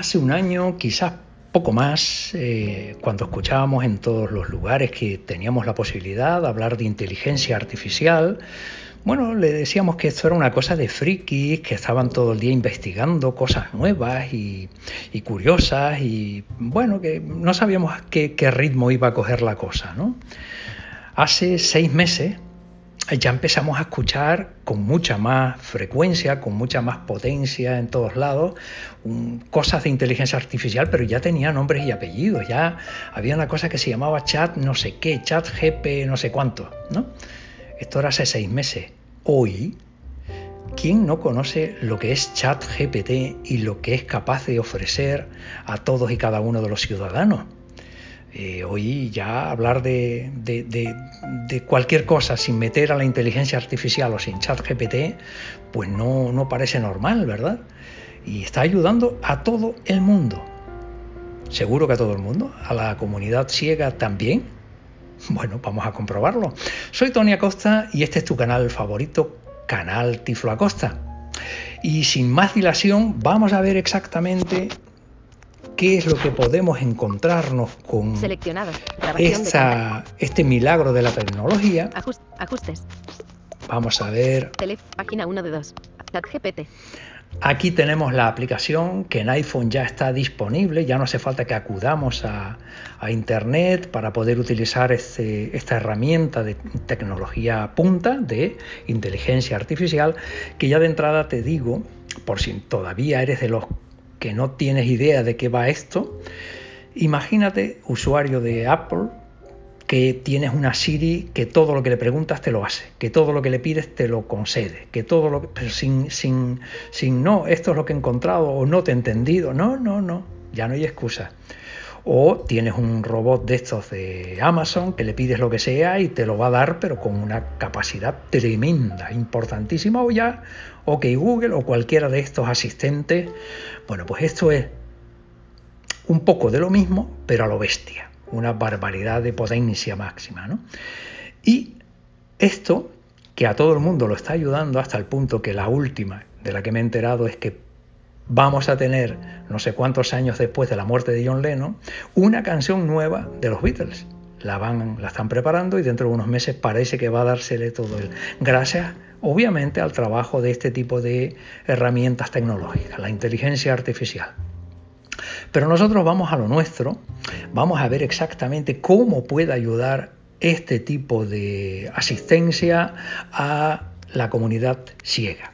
Hace un año, quizás poco más, eh, cuando escuchábamos en todos los lugares que teníamos la posibilidad de hablar de inteligencia artificial, bueno, le decíamos que esto era una cosa de frikis, que estaban todo el día investigando cosas nuevas y, curiosas y bueno, que no sabíamos qué, qué, ritmo iba a coger la cosa, ¿no? Hace seis meses ya empezamos a escuchar con mucha más frecuencia, con mucha más potencia en todos lados, cosas de inteligencia artificial, pero ya tenía nombres y apellidos, ya había una cosa que se llamaba chat no sé qué, chat GP no sé cuánto, ¿no? Esto era hace seis meses. Hoy, ¿quién no conoce lo que es chat GPT y lo que es capaz de ofrecer a todos y cada uno de los ciudadanos? Eh, hoy ya hablar de, cualquier cosa sin meter a la inteligencia artificial o sin chat GPT, pues no, no parece normal, ¿verdad? Y está ayudando a todo el mundo. Seguro que a todo el mundo, a la comunidad ciega también. Bueno, vamos a comprobarlo. Soy Tony Acosta y este es tu canal favorito, Canal Tiflo Acosta. Y sin más dilación, vamos a ver exactamente qué es lo que podemos encontrarnos con este milagro de la tecnología. ajustes. Vamos a ver. página 1 de 2. GPT. Aquí tenemos la aplicación que en iPhone ya está disponible, ya no hace falta que acudamos a, Internet para poder utilizar este, esta herramienta de tecnología punta de inteligencia artificial, que ya de entrada te digo, por si todavía eres de los que no tienes idea de qué va esto, imagínate, usuario de Apple, que tienes una Siri que todo lo que le preguntas te lo hace, que todo lo que le pides te lo concede, que todo lo que, sin, sin, sin no, esto es lo que he encontrado o no te he entendido, no, no, no, ya no hay excusa. O tienes un robot de estos de Amazon que le pides lo que sea y te lo va a dar, pero con una capacidad tremenda, importantísima, o ya, OK Google o cualquiera de estos asistentes. Bueno, pues esto es un poco de lo mismo, pero a lo bestia, una barbaridad de potencia máxima. ¿no? Y esto, que a todo el mundo lo está ayudando hasta el punto que la última de la que me he enterado es que vamos a tener, no sé cuántos años después de la muerte de John Lennon, una canción nueva de los Beatles. La, van, la están preparando y dentro de unos meses parece que va a dársele todo el... Gracias, obviamente, al trabajo de este tipo de herramientas tecnológicas, la inteligencia artificial. Pero nosotros vamos a lo nuestro, vamos a ver exactamente cómo puede ayudar este tipo de asistencia a la comunidad ciega.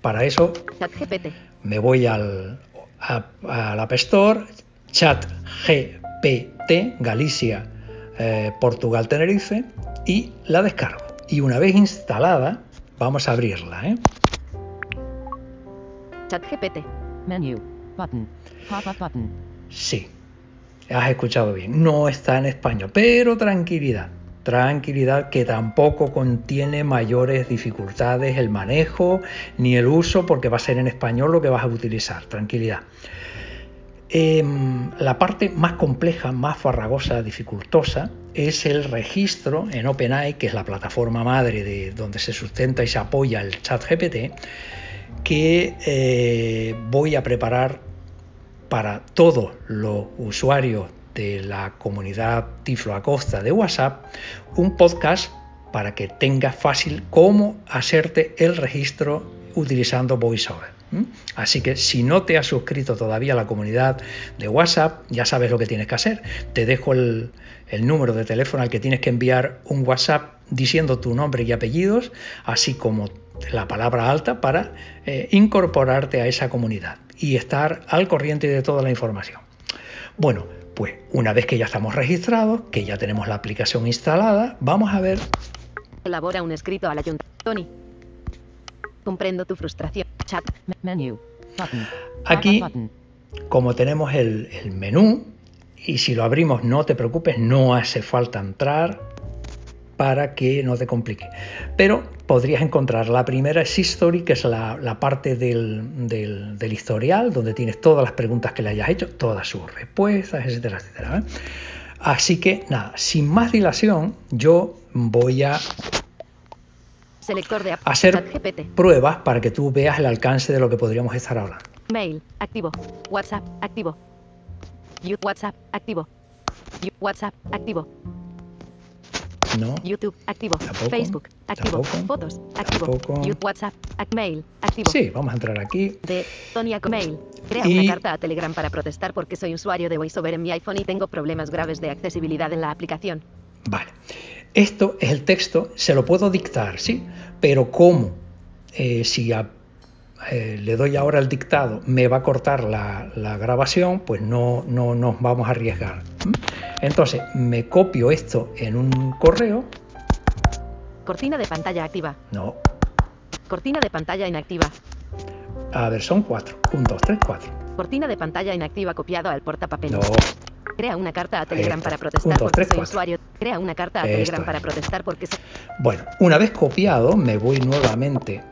Para eso me voy al, App Store, chat GPT, Galicia, eh, Portugal, Tenerife, y la descargo. Y una vez instalada, vamos a abrirla. ¿eh? Chat GPT. Menu. Button. Pop-up button. Sí, has escuchado bien. No está en español, pero tranquilidad tranquilidad que tampoco contiene mayores dificultades el manejo ni el uso porque va a ser en español lo que vas a utilizar, tranquilidad. Em, la parte más compleja, más farragosa, dificultosa, es el registro en OpenAI, que es la plataforma madre de donde se sustenta y se apoya el chat GPT, que eh, voy a preparar para todos los usuarios de la comunidad Tiflo Acosta de WhatsApp un podcast para que tengas fácil cómo hacerte el registro utilizando VoiceOver. Así que si no te has suscrito todavía a la comunidad de WhatsApp, ya sabes lo que tienes que hacer. Te dejo el, número de teléfono al que tienes que enviar un WhatsApp diciendo tu nombre y apellidos, así como la palabra alta para eh, incorporarte a esa comunidad y estar al corriente de toda la información. Bueno, pues una vez que ya estamos registrados, que ya tenemos la aplicación instalada, vamos a ver. Elabora un escrito al ayuntamiento. Tony. Comprendo tu frustración. Chat. Menú. Aquí, como tenemos el, el menú, y si lo abrimos no te preocupes, no hace falta entrar para que no te complique. Pero podrías encontrar la primera es History, que es la, parte del, del, historial, donde tienes todas las preguntas que le hayas hecho, todas sus respuestas, etcétera, etcétera. ¿eh? Así que nada, sin más dilación, yo voy a Selector de hacer pruebas para que tú veas el alcance de lo que podríamos estar hablando. Mail. Activo. WhatsApp. Activo. WhatsApp. Activo. WhatsApp. Activo. No. YouTube. Activo. Tampoco. Facebook. Activo. Tampoco. Fotos. Activo. Tampoco. WhatsApp. Mail. Activo. Sí, vamos a entrar aquí. De Tonya Mail. Crea Y- una carta a Telegram para protestar porque soy usuario de VoiceOver en mi iPhone y tengo problemas graves de accesibilidad en la aplicación. Vale. Esto es el texto, se lo puedo dictar, ¿sí? Pero ¿cómo? Eh, si a- eh, le doy ahora el dictado, me va a cortar la, la grabación, pues no, no nos vamos a arriesgar. ¿m? Entonces, me copio esto en un correo. Cortina de pantalla activa. No, Cortina de pantalla inactiva. a ver, son cuatro. Un, dos, tres, cuatro. Cortina de pantalla inactiva copiado al portapapel. No, Crea una carta a Telegram Esto. para Un, protestar dos, porque tres, soy cuatro. usuario. Crea una carta a Esto Telegram es. para protestar porque soy bueno, una vez copiado, me voy nuevamente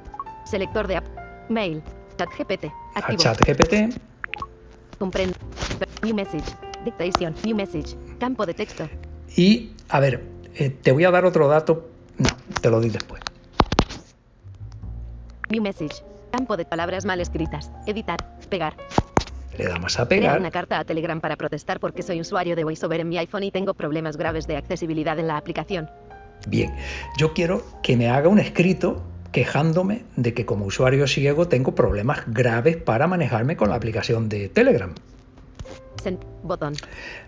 selector de app. Mail. Chat GPT. a Activo. ChatGPT Comprende. New message. Dictation. New message. Campo de texto. y, a ver, eh, te voy a dar otro dato. No, te lo doy después. New message. Campo de palabras mal escritas. Editar. Pegar. Le damos a pegar. una carta a Telegram para protestar porque soy usuario de VoiceOver en mi iPhone y tengo problemas graves de accesibilidad en la aplicación. Bien, yo quiero que me haga un escrito quejándome de que como usuario ciego tengo problemas graves para manejarme con la aplicación de Telegram. Send. Botón.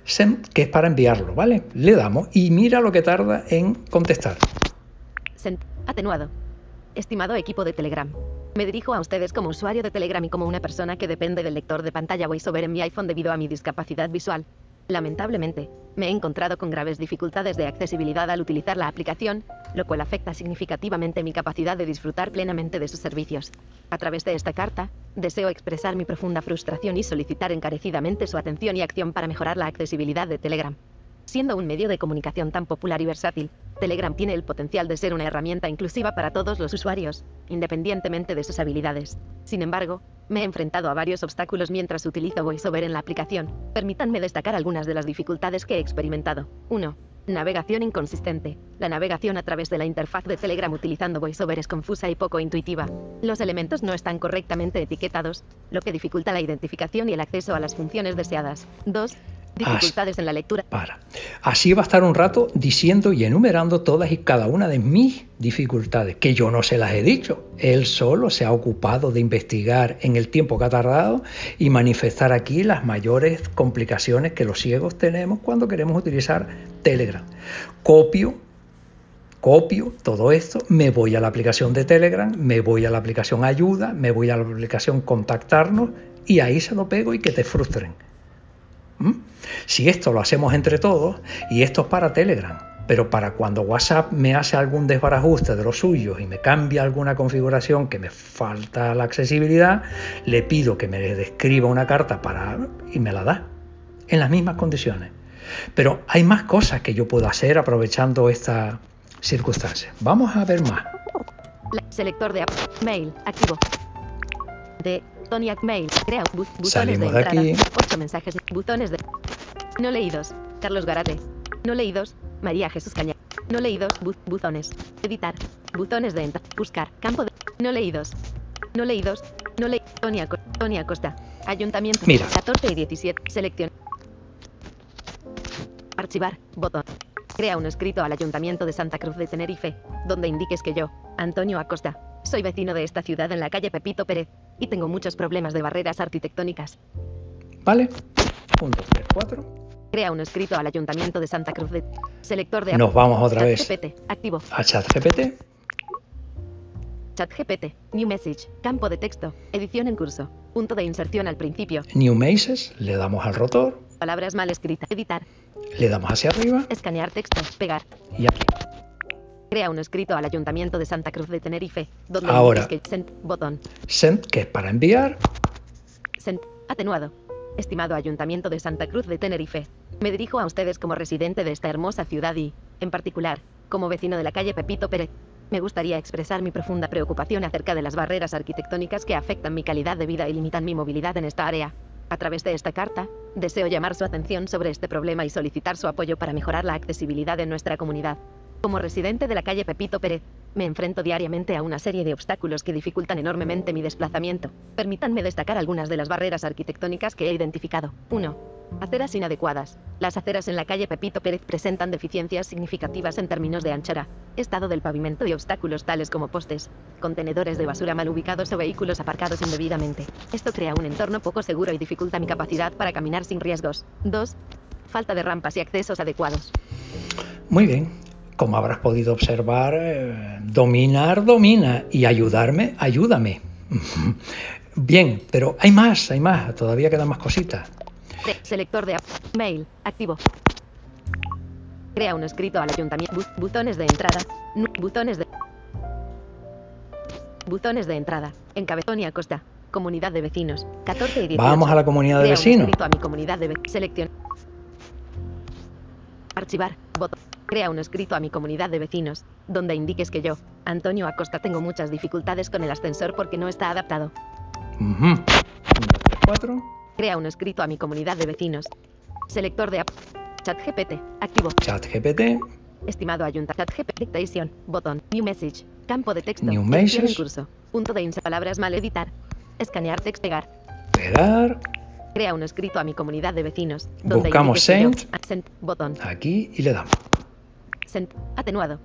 Send, que es para enviarlo, ¿vale? Le damos y mira lo que tarda en contestar. Send. Atenuado. Estimado equipo de Telegram. Me dirijo a ustedes como usuario de Telegram y como una persona que depende del lector de pantalla VoiceOver en mi iPhone debido a mi discapacidad visual. Lamentablemente, me he encontrado con graves dificultades de accesibilidad al utilizar la aplicación, lo cual afecta significativamente mi capacidad de disfrutar plenamente de sus servicios. A través de esta carta, deseo expresar mi profunda frustración y solicitar encarecidamente su atención y acción para mejorar la accesibilidad de Telegram. Siendo un medio de comunicación tan popular y versátil, Telegram tiene el potencial de ser una herramienta inclusiva para todos los usuarios, independientemente de sus habilidades. Sin embargo, me he enfrentado a varios obstáculos mientras utilizo VoiceOver en la aplicación. Permítanme destacar algunas de las dificultades que he experimentado. 1. Navegación inconsistente. La navegación a través de la interfaz de Telegram utilizando VoiceOver es confusa y poco intuitiva. Los elementos no están correctamente etiquetados, lo que dificulta la identificación y el acceso a las funciones deseadas. 2. Dificultades en la lectura. Para. Así va a estar un rato diciendo y enumerando todas y cada una de mis dificultades, que yo no se las he dicho. Él solo se ha ocupado de investigar en el tiempo que ha tardado y manifestar aquí las mayores complicaciones que los ciegos tenemos cuando queremos utilizar Telegram. Copio copio todo esto, me voy a la aplicación de Telegram, me voy a la aplicación ayuda, me voy a la aplicación contactarnos y ahí se lo pego y que te frustren. ¿Mm? Si esto lo hacemos entre todos, y esto es para Telegram, pero para cuando WhatsApp me hace algún desbarajuste de los suyos y me cambia alguna configuración que me falta la accesibilidad, le pido que me describa una carta para y me la da en las mismas condiciones. Pero hay más cosas que yo puedo hacer aprovechando esta circunstancia. Vamos a ver más. Selector de. Mail. Activo. De Toniac Mail. Crea bu- butones de de entrada. aquí. 8 mensajes. Butones de. No leídos. Carlos Garate. No leídos. María Jesús Caña. No leídos. bu- buzones. Editar. Butones de entrada. Buscar. Campo de. No leídos. No leídos. No leí. Tonia, Co- Tonia Costa. Ayuntamiento. Mira. 14 y 17. Selección. Archivar. Botón. Crea un escrito al Ayuntamiento de Santa Cruz de Tenerife, donde indiques que yo, Antonio Acosta, soy vecino de esta ciudad en la calle Pepito Pérez, y tengo muchos problemas de barreras arquitectónicas. ¿Vale? 1, 2, 3, 4. Crea un escrito al Ayuntamiento de Santa Cruz de... Selector de... Nos vamos otra vez ChatGPT, activo. a ChatGPT. ChatGPT, New Message, campo de texto, edición en curso, punto de inserción al principio, New Messages, le damos al rotor, palabras mal escritas, editar, le damos hacia arriba escanear texto, pegar. y aquí. Crea un escrito al Ayuntamiento de Santa Cruz de Tenerife, donde Ahora. que send, botón, Send, que es para enviar. Sent. Atenuado. Estimado Ayuntamiento de Santa Cruz de Tenerife, me dirijo a ustedes como residente de esta hermosa ciudad y, en particular, como vecino de la calle Pepito Pérez. Me gustaría expresar mi profunda preocupación acerca de las barreras arquitectónicas que afectan mi calidad de vida y limitan mi movilidad en esta área. A través de esta carta, deseo llamar su atención sobre este problema y solicitar su apoyo para mejorar la accesibilidad en nuestra comunidad. Como residente de la calle Pepito Pérez, me enfrento diariamente a una serie de obstáculos que dificultan enormemente mi desplazamiento. Permítanme destacar algunas de las barreras arquitectónicas que he identificado. 1. Aceras inadecuadas. Las aceras en la calle Pepito Pérez presentan deficiencias significativas en términos de anchura, estado del pavimento y obstáculos tales como postes, contenedores de basura mal ubicados o vehículos aparcados indebidamente. Esto crea un entorno poco seguro y dificulta mi capacidad para caminar sin riesgos. 2. Falta de rampas y accesos adecuados. Muy bien como habrás podido observar, eh, dominar domina y ayudarme, ayúdame. Bien, pero hay más, hay más, todavía quedan más cositas. Selector de mail, activo. Crea un escrito al ayuntamiento. Butones de entrada. Butones de. Butones de entrada. Encabezón y Acosta. Comunidad de vecinos. 14 y 18. Vamos a la comunidad de vecinos. Un escrito a mi comunidad de Selección. Archivar. Botón. Crea un escrito a mi comunidad de vecinos, donde indiques que yo, Antonio Acosta, tengo muchas dificultades con el ascensor porque no está adaptado. Crea un escrito a mi comunidad de vecinos. Selector de app. ChatGPT. Activo. ChatGPT. Estimado ayuntamiento. ChatGPT Dictation. Botón. New message. Campo de texto. New message. curso. Punto de insa. Palabras mal editar. Escanear text. Pegar. Pegar. Crea un escrito a mi comunidad de vecinos. Donde Buscamos send. send. Botón. Aquí y le damos. Atenuado.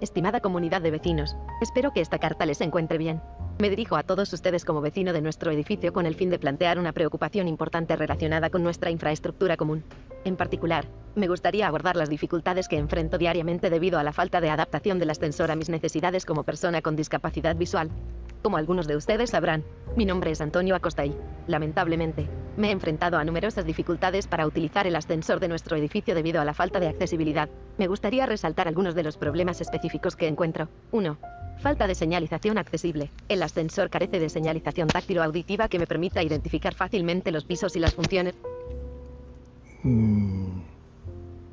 Estimada comunidad de vecinos, espero que esta carta les encuentre bien. Me dirijo a todos ustedes como vecino de nuestro edificio con el fin de plantear una preocupación importante relacionada con nuestra infraestructura común. En particular, me gustaría abordar las dificultades que enfrento diariamente debido a la falta de adaptación del ascensor a mis necesidades como persona con discapacidad visual. Como algunos de ustedes sabrán, mi nombre es Antonio Acosta y, lamentablemente, me he enfrentado a numerosas dificultades para utilizar el ascensor de nuestro edificio debido a la falta de accesibilidad. Me gustaría resaltar algunos de los problemas específicos que encuentro. 1. Falta de señalización accesible. El ascensor carece de señalización táctil o auditiva que me permita identificar fácilmente los pisos y las funciones. Mm,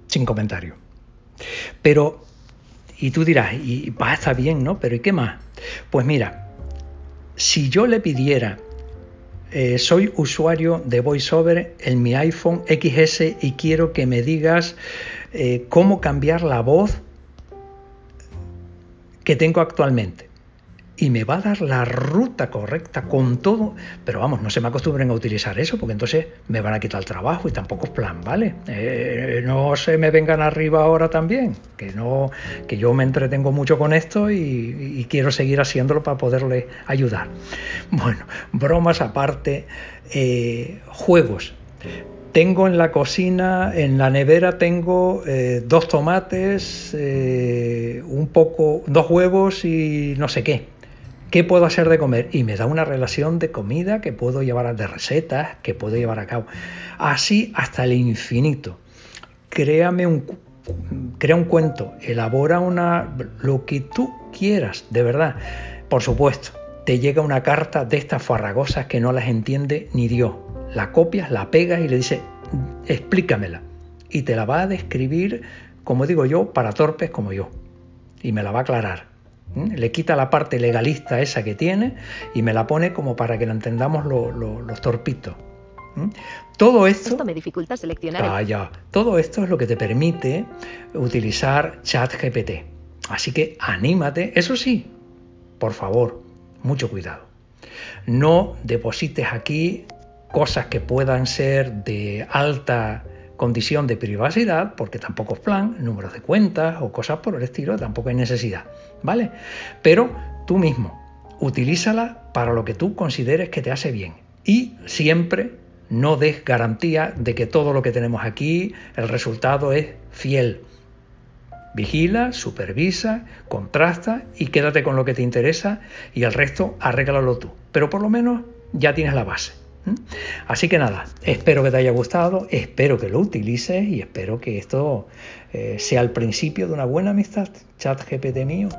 sin comentario. Pero, y tú dirás, y está bien, ¿no? Pero ¿y qué más? Pues mira, si yo le pidiera, eh, soy usuario de VoiceOver en mi iPhone XS y quiero que me digas eh, cómo cambiar la voz que tengo actualmente y me va a dar la ruta correcta con todo, pero vamos, no se me acostumbren a utilizar eso, porque entonces me van a quitar el trabajo y tampoco es plan, ¿vale? Eh, no se me vengan arriba ahora también, que no, que yo me entretengo mucho con esto y, quiero seguir haciéndolo para poderle ayudar. Bueno, bromas aparte, eh, juegos. Tengo en la cocina, en la nevera tengo eh, dos tomates, un poco, dos huevos y no sé qué ¿Qué puedo hacer de comer? Y me da una relación de comida que puedo llevar a, de recetas, que puedo llevar a cabo. Así hasta el infinito. Créame un, crea un cuento, elabora una, lo que tú quieras, de verdad. Por supuesto, te llega una carta de estas farragosas que no las entiende ni Dios. La copias, la pegas y le dices, explícamela. Y te la va a describir, como digo yo, para torpes como yo. Y me la va a aclarar. Le quita la parte legalista esa que tiene y me la pone como para que la entendamos los torpitos. Todo esto, me dificulta seleccionar. Ah, Todo esto es lo que te permite utilizar ChatGPT. Así que anímate. Eso sí, por favor, mucho cuidado. No deposites aquí cosas que puedan ser de alta condición de privacidad, porque tampoco es plan, números de cuentas o cosas por el estilo, tampoco hay necesidad, ¿vale? Pero tú mismo, utilízala para lo que tú consideres que te hace bien y siempre no des garantía de que todo lo que tenemos aquí, el resultado es fiel. Vigila, supervisa, contrasta y quédate con lo que te interesa y el resto arréglalo tú. Pero por lo menos ya tienes la base. Así que nada, espero que te haya gustado, espero que lo utilices y espero que esto eh, sea el principio de una buena amistad. Chat GPT mío.